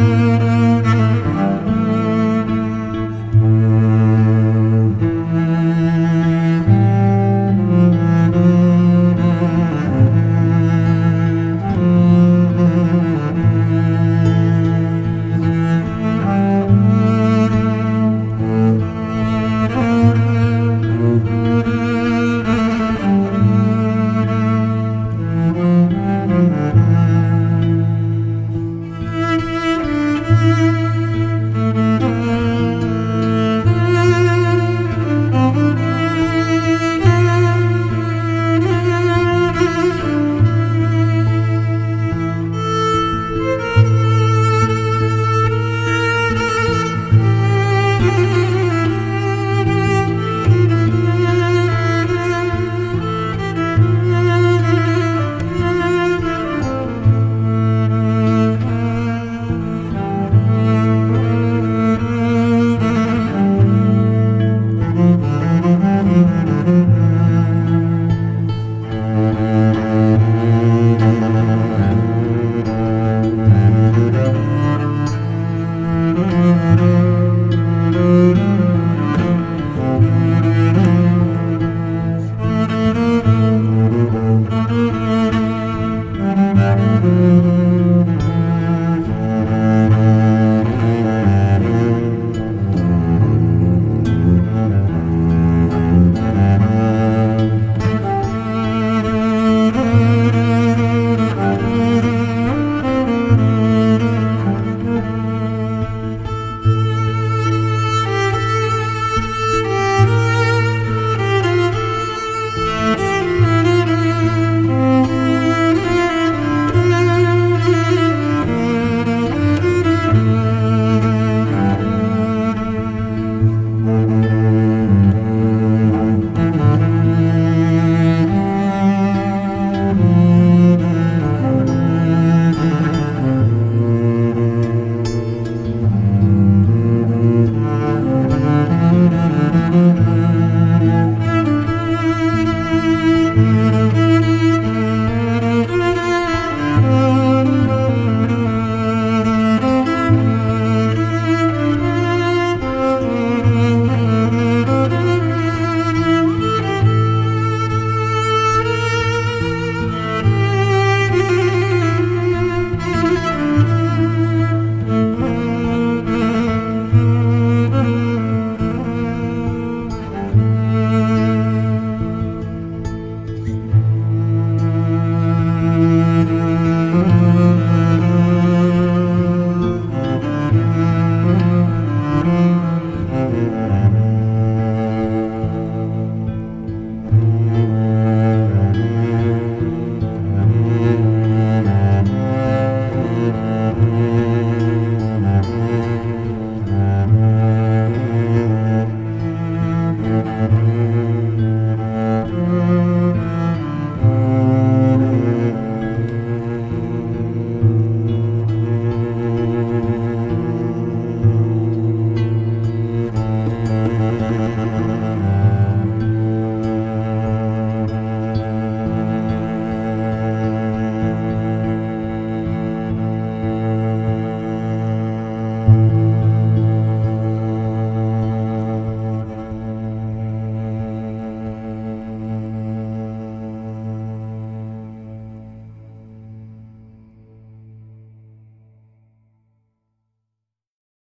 Mm-hmm.